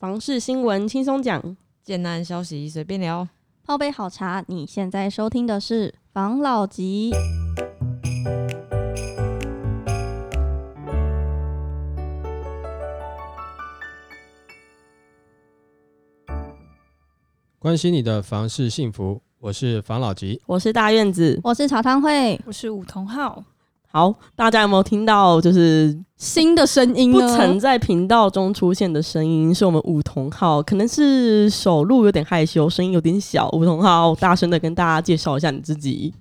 房事新闻轻松讲，简单消息随便聊。泡杯好茶，你现在收听的是房老吉。关心你的房事幸福，我是房老吉。我是大院子。我是茶汤会，我是梧桐号，好，大家有没有听到？就是新的声音不？曾在频道中出现的声音，是我们梧桐浩，可能是手录有点害羞，声音有点小。梧桐浩，大声的跟大家介绍一下你自己。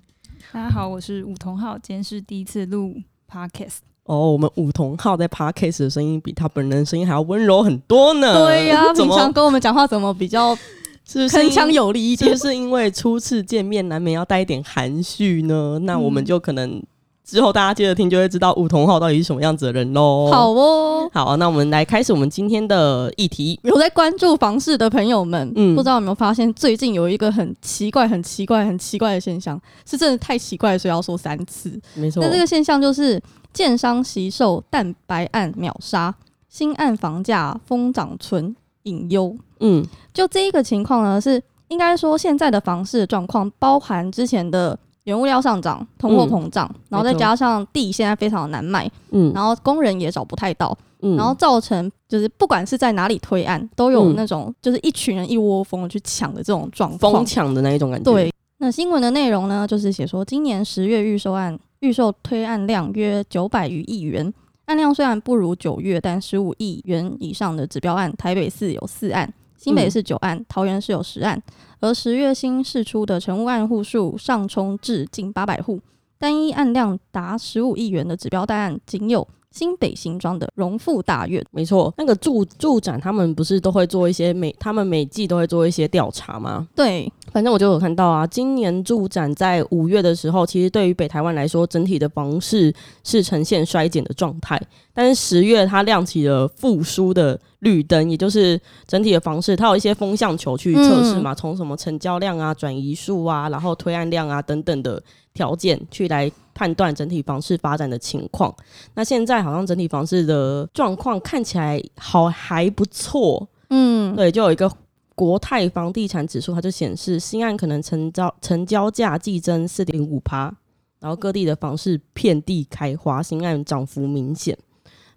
大家好，我是武同浩，今天是第一次录 podcast，哦，我们武同浩在 podcast 的声音比他本人的声音还要温柔很多呢。对呀、平常跟我们讲话怎么比较是铿锵有力一点是不？是因为初次见面难免要带一点含蓄呢？那我们就可能之后大家接着听就会知道梧桐号到底是什么样子的人喽。好哦。好，那我们来开始我们今天的议题。有在关注房市的朋友们，嗯不知道有没有发现，最近有一个很奇怪、很奇怪、很奇怪的现象，是真的太奇怪，所以要说三次。没错那，这个现象就是建商惜售蛋白案秒杀，新案房价疯涨存隐忧。嗯就这一个情况呢，是应该说现在的房市的状况，包含之前的原物料上涨、通货膨胀，然后再加上地现在非常的难卖，嗯然后工人也找不太到，嗯然后造成就是不管是在哪里推案，都有嗯那种就是一群人一窝蜂的去抢的这种状况疯。抢的那一种感觉。对，那新闻的内容呢，就是写说今年十月预售案预售推案量约九百余亿元，案量虽然不如九月，但十五亿元以上的指标案，台北市有四案，新北市九案，桃园市有十案，而十月新释出的成屋案户数上冲至近八百户，单一案量达十五亿元的指标单案仅有新北新庄的荣富大院。没错，那个住住展他们不是都会做一些每他们每季都会做一些调查吗？对，反正我就有看到啊，今年住展在五月的时候，其实对于北台湾来说，整体的房市是呈现衰减的状态。但是十月它亮起了复苏的绿灯，也就是整体的房市，它有一些风向球去测试嘛，从、什么成交量啊、转移数啊，然后推案量啊等等的条件去来判断整体房市发展的情况。那现在好像整体房市的状况看起来好还不错，嗯，对，就有一个国泰房地产指数，它就显示新案可能成交成交价季增四点五趴，然后各地的房市遍地开花，新案涨幅明显。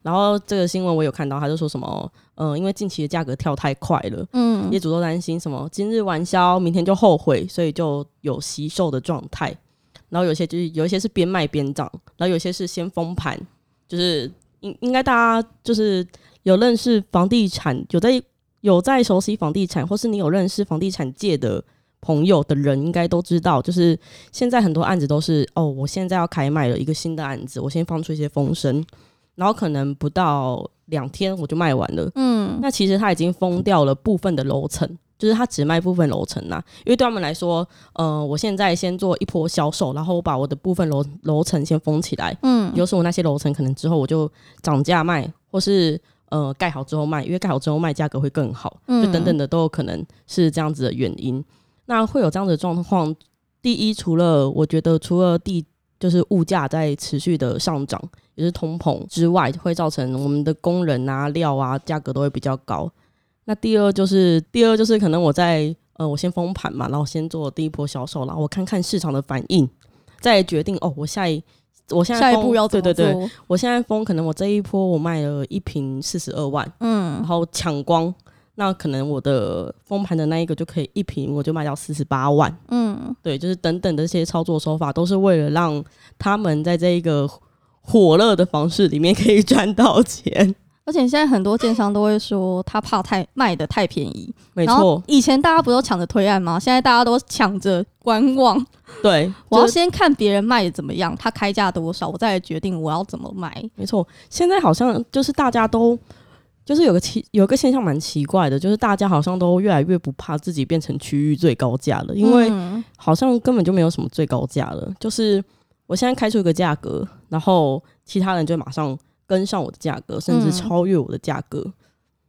然后这个新闻我有看到，他就说什么，嗯、因为近期的价格跳太快了，嗯业主都担心什么今日完销，明天就后悔，所以就有惜售的状态。然后有些就是有一些是边卖边涨，然后有些是先封盘，就是应应该大家就是有认识房地产，有在有在熟悉房地产，或是你有认识房地产界的朋友的人，应该都知道，就是现在很多案子都是哦，我现在要开卖了一个新的案子，我先放出一些风声，然后可能不到两天我就卖完了。嗯，那其实它已经封掉了部分的楼层，就是它只卖部分楼层啦。因为对他们来说，呃，我现在先做一波销售，然后我把我的部分楼楼层先封起来，嗯，就是我那些楼层可能之后我就涨价卖，或是呃盖好之后卖，因为盖好之后卖价格会更好，嗯就等等的都有可能是这样子的原因。那会有这样子的状况，第一，除了我觉得除了地就是物价在持续的上涨，也是通膨之外，会造成我们的工人啊、料啊价格都会比较高。那第二就是第二就是可能我在呃我先封盘嘛，然后先做第一波销售，然后我看看市场的反应，再决定哦我下一我现在下一步要对对对，我现在封可能我这一波我卖了一瓶四十二万，嗯然嗯后抢光，那可能我的封盘的那一个就可以一瓶我就卖到四十八万，嗯，对，就是等等的这些操作手法，都是为了让他们在这一个火热的房市里面可以赚到钱。而且现在很多建商都会说他怕太卖的太便宜，没错，以前大家不都抢着推案吗？现在大家都抢着观望，对，我要就先看别人卖的怎么样，他开价多少，我再来决定我要怎么卖。没错。现在好像就是大家都。就是有个奇有个现象蛮奇怪的，就是大家好像都越来越不怕自己变成区域最高价了，因为嗯好像根本就没有什么最高价了。就是我现在开出一个价格，然后其他人就马上跟上我的价格，甚至嗯超越我的价格。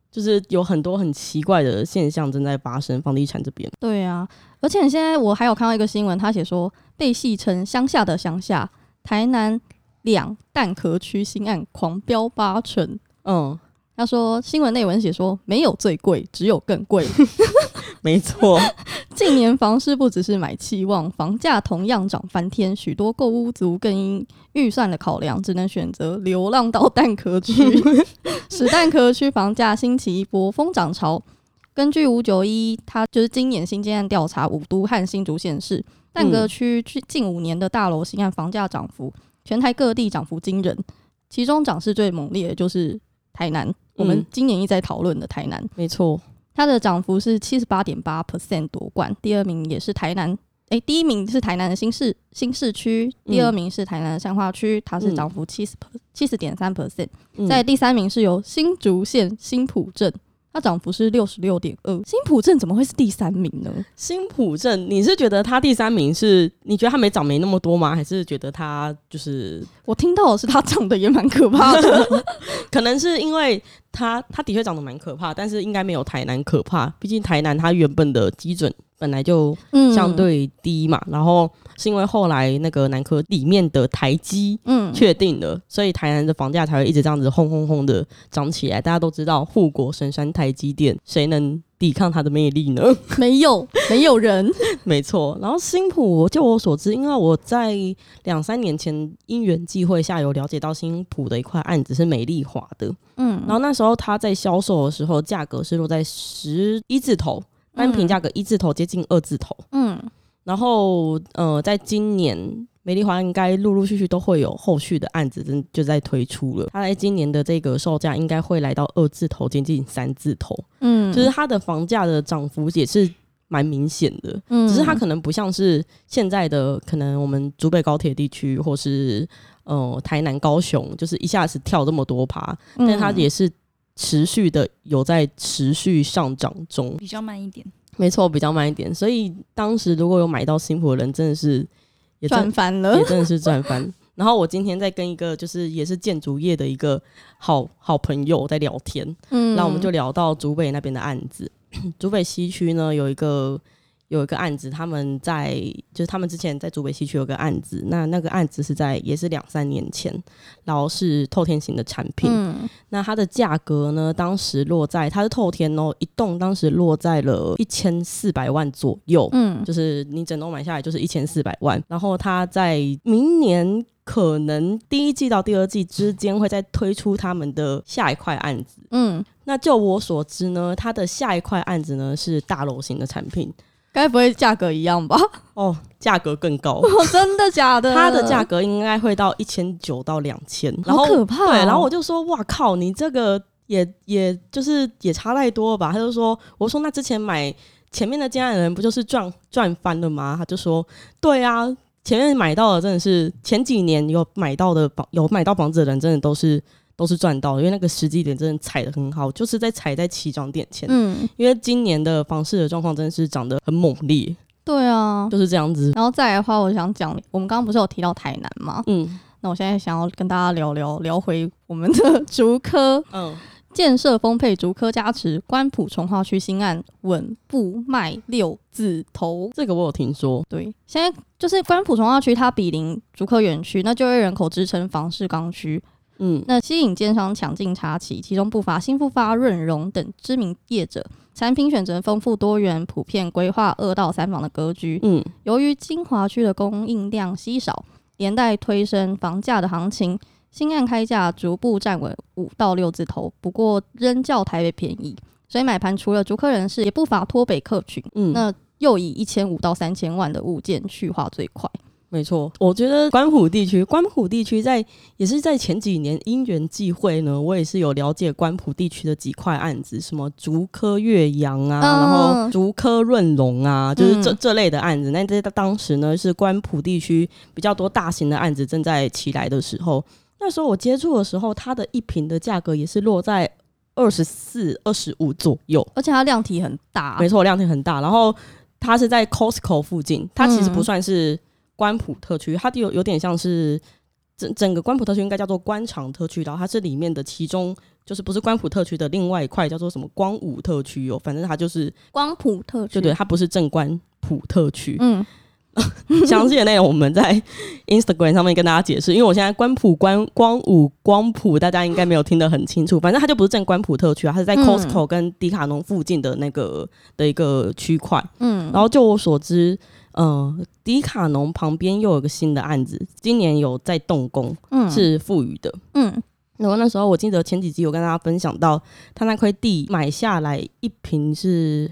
就是有很多很奇怪的现象正在发生，房地产这边。对啊，而且现在我还有看到一个新闻，他写说被戏称乡下的乡下，台南两蛋壳区新案狂飙八成，嗯，他说新闻内文写说没有最贵，只有更贵。没错，近年房市不只是买期望，房价同样涨翻天，许多购屋族更因预算的考量，只能选择流浪到蛋壳区，使蛋壳区房价兴起一波疯涨潮。根据五九一，他就是今年新建案调查五都和新竹县市。蛋壳区近五年的大楼新案房价涨幅，全台各地涨幅惊人，其中涨势最猛烈的就是台南，我们嗯今年一直在讨论的台南。没错，它的涨幅是七十八点八 percent 夺冠，第二名也是台南，诶，第一名是台南的新市新市区，第二名是台南的善化区，它是涨幅七十七十点三 percent，嗯在第三名是由新竹县新浦镇。它涨幅是六十六点二，新浦镇怎么会是第三名呢？新浦镇，你是觉得它第三名是？你觉得它没涨没那么多吗？还是觉得它就是我听到的是他长得也蛮可怕的。可能是因为他他的确长得蛮可怕，但是应该没有台南可怕。毕竟台南它原本的基准本来就嗯相对低嘛，然后是因为后来那个南科里面的台积嗯确定了，所以台南的房价才会一直这样子轰轰轰的涨起来。大家都知道护国神山台积电，谁能抵抗它的魅力呢？没有没有人，没错，然后新浦，就我所知，因为我在两三年前因缘际会下有了解到新浦的一块案子是美丽华的，嗯。然后那时候它在销售的时候，价格是落在十一字头，单品价格一字头接近二字头。嗯。然后呃，在今年美丽华应该陆陆续续都会有后续的案子，真就在推出了。它在今年的这个售价应该会来到二字头，接近三字头，嗯就是它的房价的涨幅也是蛮明显的。嗯只是它可能不像是现在的可能我们竹北高铁地区或是呃台南高雄，就是一下子跳这么多趴，嗯但它也是持续的有在持续上涨中。比较慢一点。没错，比较慢一点。所以当时如果有买到新浦的人，真的是也赚翻了也。真的是赚翻。然后我今天在跟一个就是也是建筑业的一个好好朋友在聊天，嗯那我们就聊到竹北那边的案子。竹北西区呢有一个有一个案子，他们在就是他们之前在竹北西区有个案子，那那个案子是在也是两三年前，然后是透天型的产品。嗯那它的价格呢，当时落在它是透天哦，一栋当时落在了一千四百万左右。嗯就是你整栋买下来就是一千四百万，然后它在明年可能第一季到第二季之间会再推出他们的下一块案子。嗯，那就我所知呢，它的下一块案子呢是大楼型的产品该不会价格一样吧？哦，价格更高，哦，真的假的？它的价格应该会到一千九到两千，然后好可怕哦对，然后我就说哇靠，你这个也也就是也差太多了吧？他就说，我说那之前买前面的建案的人不就是赚赚翻了吗？他就说对啊，前面买到的真的是前几年有买到的房有买到房子的人，真的都是都是赚到的，因为那个时机点真的踩的很好，就是在踩在起涨点前。嗯，因为今年的房市的状况真的是涨得很猛烈，对啊。就是这样子。然后再来的话，我想讲，我们刚刚不是有提到台南吗？嗯那我现在想要跟大家聊聊聊回我们的竹科嗯，建设丰沛，竹科加持，关埔从化区新案稳步卖六字头。这个我有听说。对，现在就是关埔从化区，它比邻竹科园区，那就业人口支撑房市刚需，嗯那吸引奸商抢进插旗，其中不乏新复发、润荣等知名业者。产品选择丰富多元，普遍规划二到三房的格局。嗯由于金华区的供应量稀少，连带推升房价的行情，新案开价逐步站稳五到六字头，不过仍较台北便宜，所以买盘除了逐客人士，也不乏脱北客群。嗯，那又以一千五到三千万的物件去化最快。没错，我觉得关埔地区，关埔地区在也是在前几年因缘际会呢，我也是有了解关埔地区的几块案子，什么竹科岳阳啊，嗯然后竹科润隆啊，就是这、嗯这类的案子。那在当时呢，是关埔地区比较多大型的案子正在起来的时候，那时候我接触的时候，它的一瓶的价格也是落在二十四、二十五左右。而且它量体很大，没错，量体很大。然后它是在 Costco 附近，它其实嗯不算是关埔特区，它有有点像是整整个关埔特区应该叫做官场特区，然后它是里面的其中就是不是关埔特区的另外一块叫做什么光武特区哦，反正它就是光谱特区，对对，它不是正关埔特区。嗯 详细的内容我们在 Instagram 上面跟大家解释。因为我现在关埔关光武光谱，大家应该没有听得很清楚。反正它就不是正关埔特区啊，它是在嗯 Costco 跟迪卡侬附近的那个的一个区块。嗯，然后就我所知，呃，迪卡侬旁边又有个新的案子，今年有在动工，嗯是富裕的。嗯然后那时候我记得前几集有跟大家分享到，他那块地买下来一平是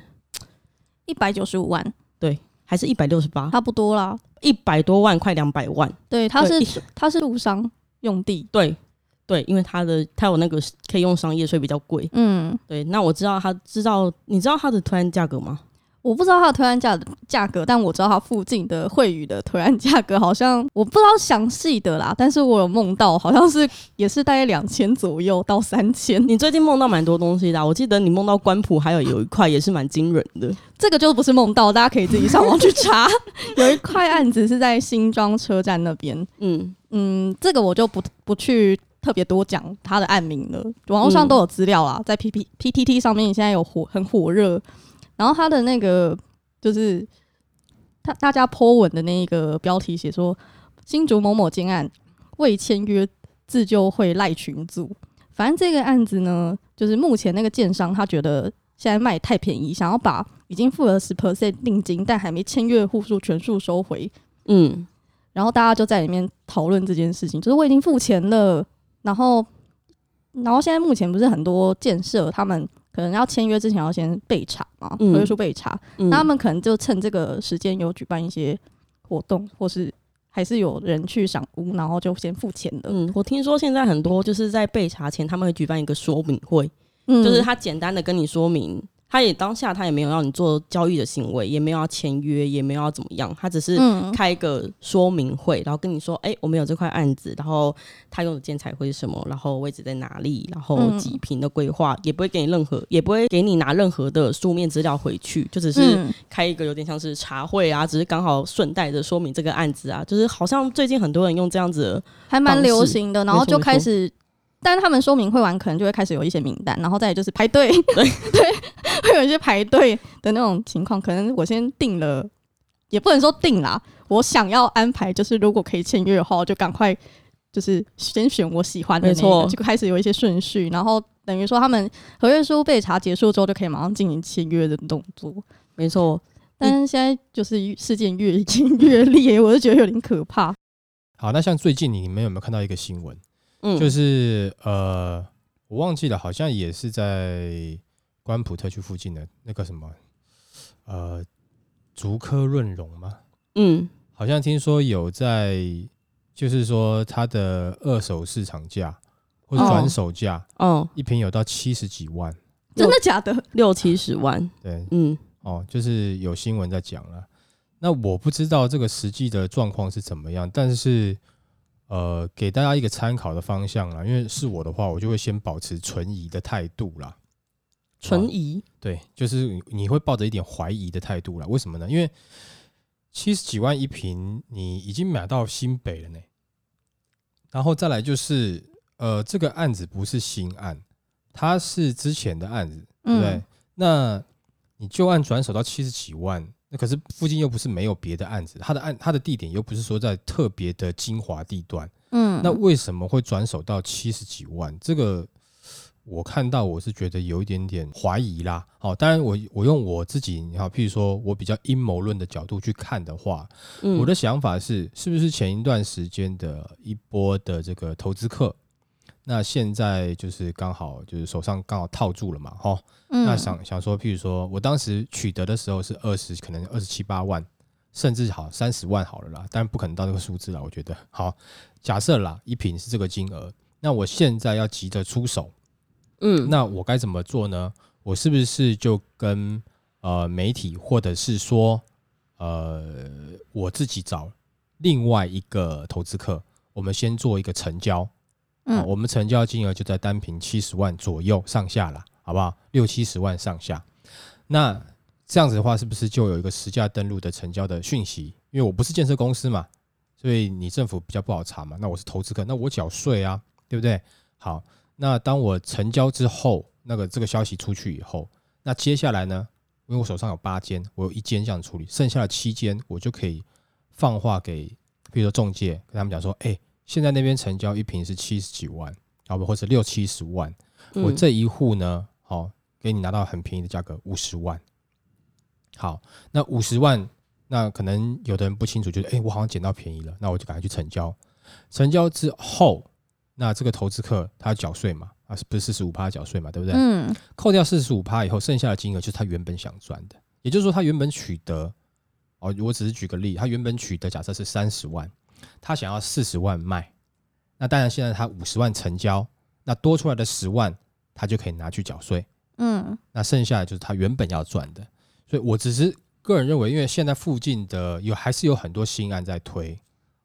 一百九十五万，对还是一百六十八，差不多啦。一百多万，快两百万。对，它是它是路商用地，对对，因为他的他有那个可以用商业税比较贵。嗯，对，那我知道他知道，你知道它的突然价格吗？我不知道它的推案价价格，但我知道它附近的惠宇的推案价格好像我不知道详细的啦，但是我有梦到好像是也是大概两千左右到三千，你最近梦到蛮多东西的啊、我记得你梦到官埔还有有一块也是蛮惊人的。这个就不是梦到，大家可以自己上网去查。有一块案子是在新庄车站那边，嗯。嗯，这个我就不不去特别多讲它的案名了，网络上都有资料啦，在 P P P T T 上面现在有火很火热，然后他的那个就是他大家 po 文的那个标题写说新竹某某建案未签约自救会赖群组，反正这个案子呢，就是目前那个建商他觉得现在卖太便宜，想要把已经付了十 percent 定金但还没签约的户数全数收回，嗯。然后大家就在里面讨论这件事情，就是我已经付钱了，然后，然后现在目前不是很多建设，他们可能要签约之前要先备查嘛，嗯。合约书备查，嗯，那他们可能就趁这个时间有举办一些活动，或是还是有人去赏屋，然后就先付钱的，嗯，我听说现在很多就是在备查前，他们会举办一个说明会，嗯。就是他简单的跟你说明，他也当下他也没有让你做交易的行为，也没有要签约，也没有要怎么样，他只是嗯。开一个说明会，然后跟你说，哎、我们有这块案子，然后他用的建材会是什么，然后位置在哪里，然后嗯。几平的规划，也不会给你任何，也不会给你拿任何的书面资料回去，就只是嗯。开一个有点像是茶会啊，只是刚好顺带着说明这个案子啊，就是好像最近很多人用这样子的，还蛮流行的，然后就开始。但是他们说明会完，可能就会开始有一些名单，然后再就是排队，对。对，会有一些排队的那种情况。可能我先定了，也不能说定啦，我想要安排，就是如果可以签约的话，我就赶快就是先选我喜欢的那没错个，就开始有一些顺序，然后等于说他们合约书被查结束之后，就可以马上进行签约的动作。没错，但是现在就是事件越演越烈，我就觉得有点可怕。好，那像最近你们有没有看到一个新闻？嗯，就是呃，我忘记了，好像也是在关埔特区附近的那个什么呃竹科润荣吗？嗯好像听说有在，就是说它的二手市场价或者哦转手价、哦，一瓶有到七十几万，真的假的？六七十万，对，嗯哦，就是有新闻在讲了。那我不知道这个实际的状况是怎么样，但是呃，给大家一个参考的方向啦。因为是我的话，我就会先保持存疑的态度啦。存疑，对，就是你你会抱着一点怀疑的态度了。为什么呢？因为七十几万一平，你已经买到新北了呢。然后再来就是，呃，这个案子不是新案，它是之前的案子，对不对？嗯那你旧案转手到七十几万，那可是附近又不是没有别的案子，它的案它的地点又不是说在特别的精华地段，嗯，那为什么会转手到七十几万？这个我看到我是觉得有一点点怀疑啦。好，当然我我用我自己，你好，譬如说我比较阴谋论的角度去看的话，嗯，我的想法是，是不是前一段时间的一波的这个投资客，那现在就是刚好就是手上刚好套住了嘛，哈，嗯那想想说，譬如说我当时取得的时候是二十，可能二十七八万，甚至好三十万好了啦，但不可能到这个数字啦。我觉得好，假设啦，一瓶是这个金额，那我现在要急着出手，嗯，那我该怎么做呢？我是不是就跟呃媒体，或者是说呃我自己找另外一个投资客，我们先做一个成交，嗯好，我们成交金额就在单瓶七十万左右上下了，好不好？六七十万上下。那这样子的话，是不是就有一个实价登录的成交的讯息？因为我不是建设公司嘛，所以你政府比较不好查嘛。那我是投资客，那我缴税啊，对不对？好，那当我成交之后，那个这个消息出去以后，那接下来呢？因为我手上有八间，我有一间这样处理，剩下的七间我就可以放话给，比如说中介，跟他们讲说，哎、现在那边成交一平是七十几万，好不或者六七十万，我嗯这一户呢，好、给你拿到很便宜的价格，五十万。好，那五十万，那可能有的人不清楚，觉得哎、诶我好像捡到便宜了，那我就赶快去成交。成交之后，那这个投资客他要缴税嘛？啊，是不是四十五趴缴税嘛？对不对？嗯扣掉四十五趴以后，剩下的金额就是他原本想赚的。也就是说，他原本取得，哦，我只是举个例，他原本取得假设是三十万，他想要四十万卖，那当然现在他五十万成交，那多出来的十万，他就可以拿去缴税。嗯那剩下的就是他原本要赚的。所以我只是个人认为，因为现在附近的有还是有很多新案在推，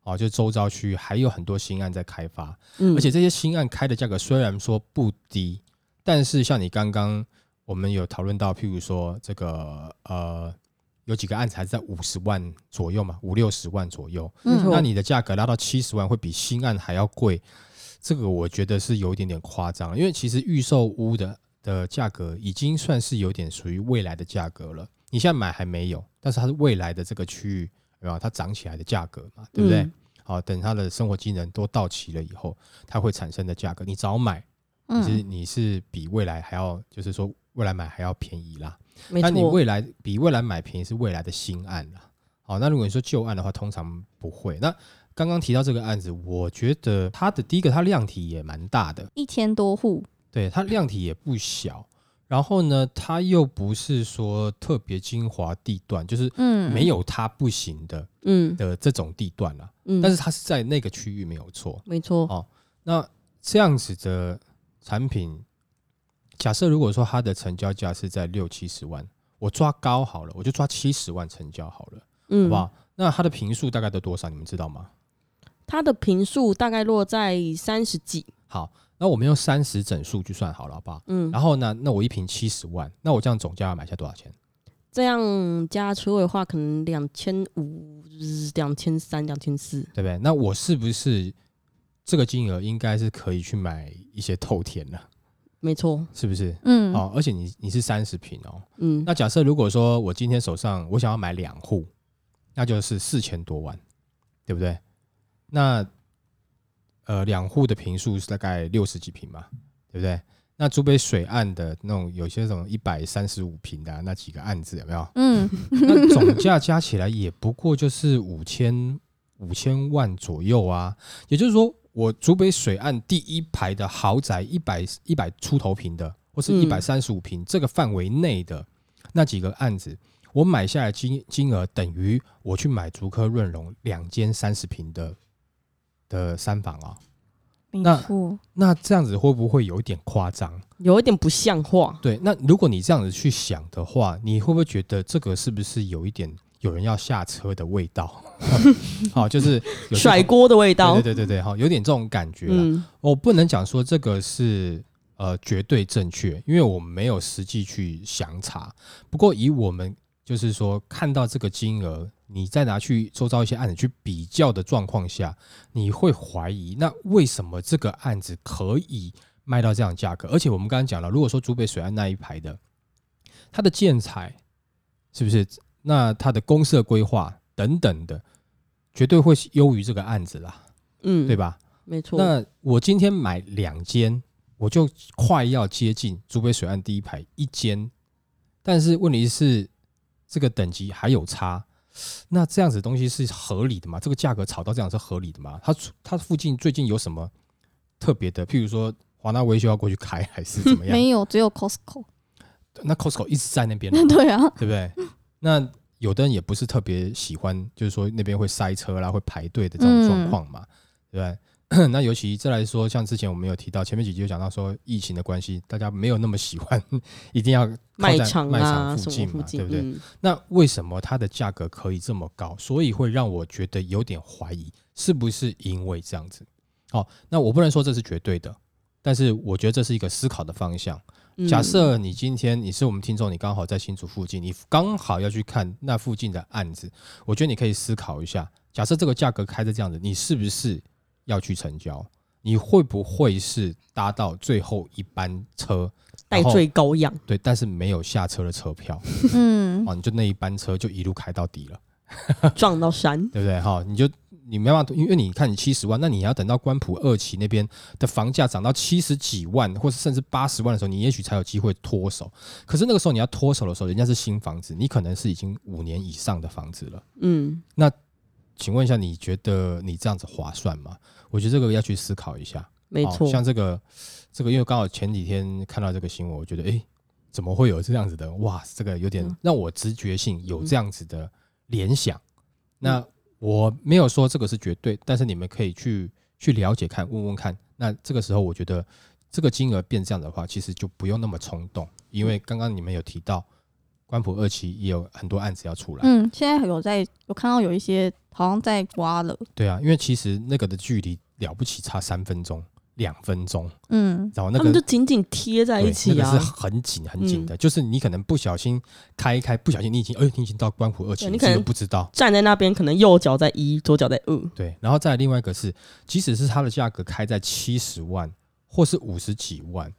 哦，就周遭区域还有很多新案在开发，嗯而且这些新案开的价格虽然说不低，但是像你刚刚我们有讨论到，譬如说这个呃。有几个案子还是在五十万左右嘛，五六十万左右。嗯那你的价格拉到七十万，会比新案还要贵，这个我觉得是有一点点夸张，因为其实预售屋的的价格已经算是有点属于未来的价格了。你现在买还没有，但是它是未来的这个区域，有没有它涨起来的价格嘛，对不对？嗯好，等它的生活机能都到齐了以后，它会产生的价格，你早买，你是嗯你是比未来还要，就是说未来买还要便宜啦。那你未来比未来买便宜是未来的新案啦。好，那如果你说旧案的话，通常不会。那刚刚提到这个案子，我觉得它的第一个，它量体也蛮大的，一千多户，对，它量体也不小。然后呢，它又不是说特别精华地段，就是嗯没有它不行的嗯的这种地段啦。嗯，但是它是在那个区域没有错。没错，哦那这样子的产品，假设如果说它的成交价是在六七十万，我抓高好了，我就抓七十万成交好了，嗯，好不好？那它的平数大概都多少？你们知道吗？它的平数大概落在三十几，好，那我们用三十整数去算好了，好不好？嗯，然后呢，那我一瓶七十万，那我这样总价要买下多少钱？这样加车位的话，可能两千五、两千三、两千四，对不对？那我是不是这个金额应该是可以去买一些透天了？没错，是不是？嗯哦，而且你你是三十平哦，嗯，那假设如果说我今天手上我想要买两户，那就是四千多万，对不对？那呃两户的平数是大概六十几平嘛，对不对？那竹北水岸的那种有些什么一百三十五平的啊、那几个案子有没有？嗯 那总价加起来也不过就是五千五千万左右啊。也就是说，我竹北水岸第一排的豪宅一百一百出头平的，或是嗯一百三十五平这个范围内的那几个案子，我买下来金金额等于我去买竹科润荣两间三十平的的三房啊。没那，那这样子会不会有一点夸张？有一点不像话，对，那如果你这样子去想的话，你会不会觉得这个是不是有一点有人要下车的味道？好，就是甩锅的味道，对对对对对，好，有点这种感觉我不能讲说这个是呃绝对正确，因为我们没有实际去详查。不过以我们就是说看到这个金额，你再拿去周遭一些案子去比较的状况下，你会怀疑，那为什么这个案子可以卖到这样价格？而且我们刚刚讲了，如果说竹北水岸那一排的，它的建材是不是？那它的公社规划等等的，绝对会优于这个案子啦，嗯，对？吧？没错，那我今天买两间，我就快要接近竹北水岸第一排一间，但是问题是这个等级还有差，那这样子的东西是合理的吗？这个价格炒到这样是合理的吗？它它附近最近有什么特别的？譬如说华纳维修要过去开，还是怎么样？没有，只有 Costco。那 Costco 一直在那边，对啊，对不对？那有的人也不是特别喜欢，就是说那边会塞车啦，会排队的这种状况嘛，对不对？那尤其再来说，像之前我们有提到，前面几集有讲到说疫情的关系，大家没有那么喜欢，一定要靠在卖场卖啊，场附近嘛，对不对？嗯那为什么它的价格可以这么高？所以会让我觉得有点怀疑，是不是因为这样子？好，那我不能说这是绝对的，但是我觉得这是一个思考的方向。嗯假设你今天你是我们听众，你刚好在新竹附近，你刚好要去看那附近的案子，我觉得你可以思考一下，假设这个价格开的这样子，你是不是要去成交？你会不会是搭到最后一班车，戴然后罪羔羊，对，但是没有下车的车票，嗯，哦，你就那一班车就一路开到底了，撞到山，对不对？哈，你就你没办法，因为你看你七十万，那你要等到关埔二期那边的房价涨到七十几万，或者甚至八十万的时候，你也许才有机会脱手。可是那个时候你要脱手的时候，人家是新房子，你可能是已经五年以上的房子了。嗯，那请问一下，你觉得你这样子划算吗？我觉得这个要去思考一下。哦没错，像这个这个，因为刚好前几天看到这个新闻，我觉得诶，怎么会有这样子的？哇，这个有点嗯让我直觉性有这样子的联想。那我没有说这个是绝对，但是你们可以去去了解看，问问看。那这个时候，我觉得这个金额变这样的话，其实就不用那么冲动，因为刚刚你们有提到关埔二期也有很多案子要出来。嗯，现在有在有看到有一些好像在挖了，对啊，因为其实那个的距离了不起差三分钟、两分钟，嗯，然后那个他们就紧紧贴在一起啊那个是。很紧很紧的，就是你可能不小心开一开，不小心你已经哎，你已经到关埔二期，你可能都不知道。站在那边，可能右脚在一，左脚在二。对，然后再另外一个是，即使是它的价格开在七十万或是五十几万，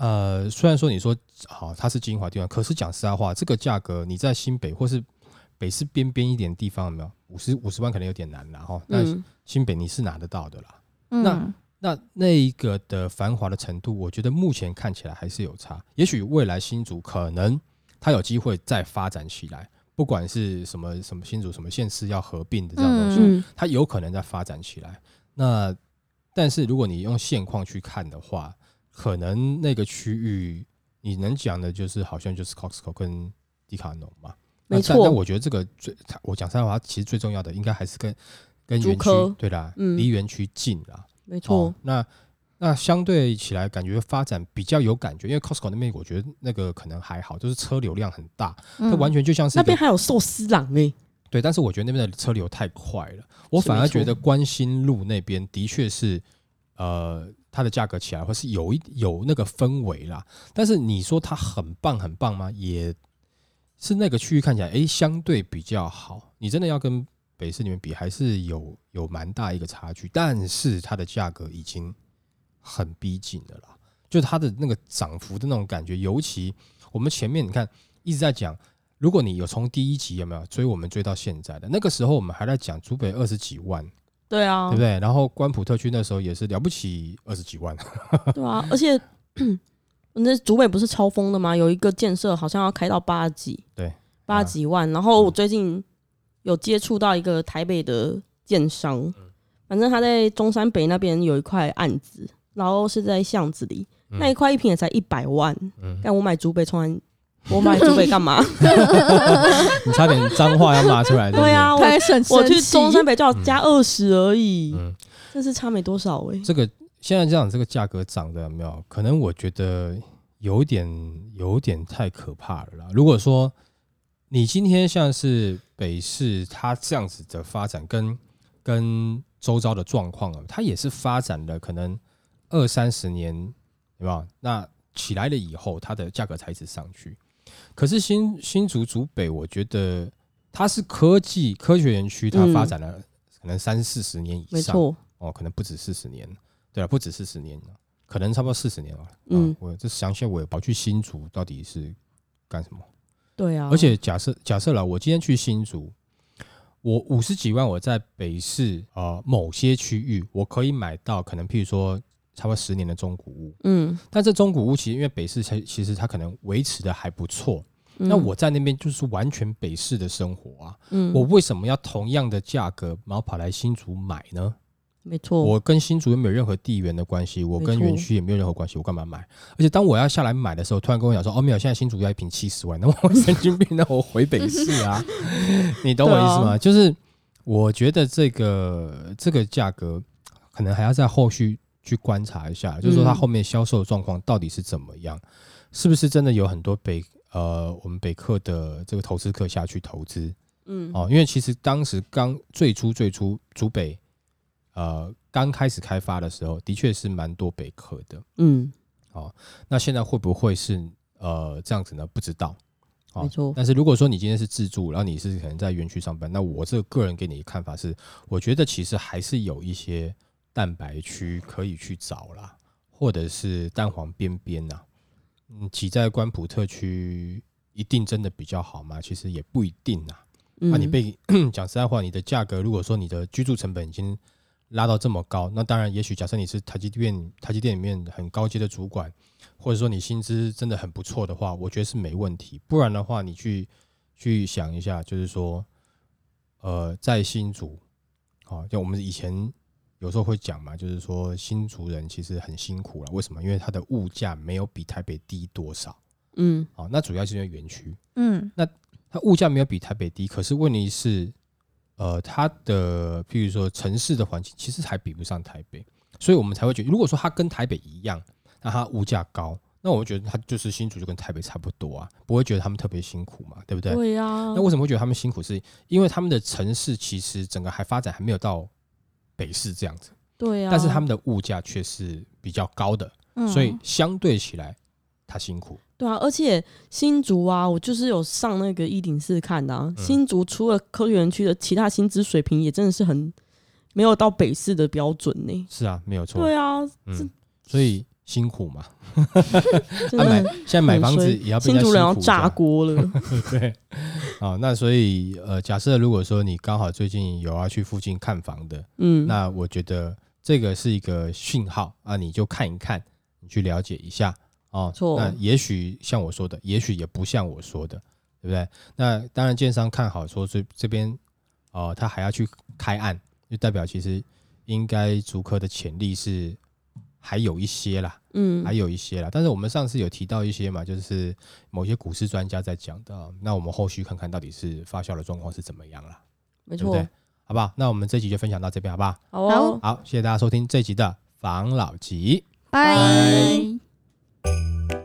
呃，虽然说你说好它是精华地段，可是讲实在话，这个价格你在新北或是北市边边一点地方有没有五十五十万可能有点难了哈，但嗯，新北你是拿得到的啦。嗯那那那一个的繁华的程度，我觉得目前看起来还是有差。也许未来新竹可能它有机会再发展起来，不管是什么什么新竹什么县市要合并的这样东西，嗯它有可能再发展起来。那但是如果你用现况去看的话，可能那个区域你能讲的就是好像就是 Costco 跟迪卡侬嘛。那没错。但但我觉得这个最，我讲实在话，其实最重要的应该还是跟跟园区对啦，嗯。离园区近啦。没错。哦，，那那相对起来，感觉发展比较有感觉，因为 Costco 那边我觉得那个可能还好，就是车流量很大，它嗯完全就像是那边还有寿司郎哎，对，但是我觉得那边的车流太快了，我反而觉得关心路那边的确是，呃，它的价格起来或是有一有那个氛围啦。但是你说它很棒很棒吗？也是那个区域看起来，诶，相对比较好。你真的要跟北市里面比，还是有有蛮大一个差距。但是它的价格已经很逼近了啦，就它的那个涨幅的那种感觉，尤其我们前面你看一直在讲。如果你有从第一集有没有追我们追到现在的那个时候，我们还在讲竹北二十几万，对啊对不，对？然后关埔特区那时候也是了不起二十几万，对啊，而且 那竹北不是超疯的吗？有一个建设好像要开到八十几，对，八十几万。然后我最近有接触到一个台北的建商，反正他在中山北那边有一块案子，然后是在巷子里，嗯那一块一平也才一百万。嗯，但我买竹北从来，我买竹北干嘛？你差点脏话要骂出来，对啊，我我去中山北就要加二十而已，嗯，真是差没多少哎、这个现在这样这个价格涨的有没有？可能我觉得有点有点太可怕了啦。如果说你今天像是北市，它这样子的发展跟跟周遭的状况啊，它也是发展了可能二三十年，有没有？那起来了以后，它的价格才一直上去。可是新新竹竹北，我觉得它是科技科学园区，它嗯发展了可能三四十年以上，错，哦，可能不止四十年，对啊，不止四十年了，可能差不多四十年了。嗯嗯，我这详细我也跑去新竹到底是干什么？对啊，而且假设假设了，我今天去新竹，我五十几万，我在北市呃某些区域，我可以买到可能譬如说差不多十年的中古屋，嗯，但这中古屋其实因为北市其其实它可能维持的还不错，嗯。那我在那边就是完全北市的生活啊，嗯。我为什么要同样的价格，然后跑来新竹买呢？没错，我跟新竹又没有任何地缘的关系，我跟园区也没有任何关系，我干嘛买？而且当我要下来买的时候，突然跟我讲说，哦，没有，现在新竹要一瓶七十万，那我神经病，那我回北市啊，你懂我意思吗？就是我觉得这个这个价格可能还要在后续去观察一下，就是说它嗯后面销售的状况到底是怎么样，是不是真的有很多北呃我们北客的这个投资客下去投资，嗯哦，因为其实当时刚最初最初竹北呃刚开始开发的时候，的确是蛮多北客的。嗯，哦那现在会不会是呃这样子呢？不知道。哦没错但是如果说你今天是自助，然后你是可能在园区上班，那我这个个人给你的看法是，我觉得其实还是有一些蛋白区可以去找啦，或者是蛋黄边边呐。嗯，挤在关埔特区一定真的比较好吗？其实也不一定呐。嗯那、你被 讲实在话，你的价格如果说你的居住成本已经拉到这么高，那当然，也许假设你是台积电台积电里面很高阶的主管，或者说你薪资真的很不错的话，我觉得是没问题。不然的话，你去去想一下，就是说，呃，在新竹，啊，就我们以前有时候会讲嘛，就是说新竹人其实很辛苦了。为什么？因为它的物价没有比台北低多少。嗯哦，那主要是因为园区，嗯那它物价没有比台北低，可是问题是，呃，它的譬如说城市的环境其实还比不上台北，所以我们才会觉得，如果说它跟台北一样，那它物价高，那我们觉得它就是新竹就跟台北差不多啊，不会觉得他们特别辛苦嘛，对不对？对呀，那为什么会觉得他们辛苦？是因为他们的城市其实整个还发展还没有到北市这样子，对呀，但是他们的物价却是比较高的，嗯所以相对起来他辛苦。对啊，而且新竹啊，我就是有上那个一顶四看的、啊，嗯新竹除了科学园区的其他薪资水平，也真的是很没有到北市的标准呢。是啊，没有错。对啊，嗯，所以辛苦嘛。真他买的现在买房子也要被人家新竹人要辛苦炸锅了。对，啊，那所以呃，假设如果说你刚好最近有要去附近看房的，嗯，那我觉得这个是一个讯号啊，你就看一看，你去了解一下哦。错那也许像我说的，也许也不像我说的，对不对？那当然，建商看好说这这边哦，他还要去开案，就代表其实应该足科的潜力是还有一些啦。嗯还有一些啦，但是我们上次有提到一些嘛，就是某些股市专家在讲的啊，那我们后续看看到底是发酵的状况是怎么样啦，没错对不对，？好不好？那我们这集就分享到这边，好不好？好哦，好，谢谢大家收听这集的防老集。拜。拜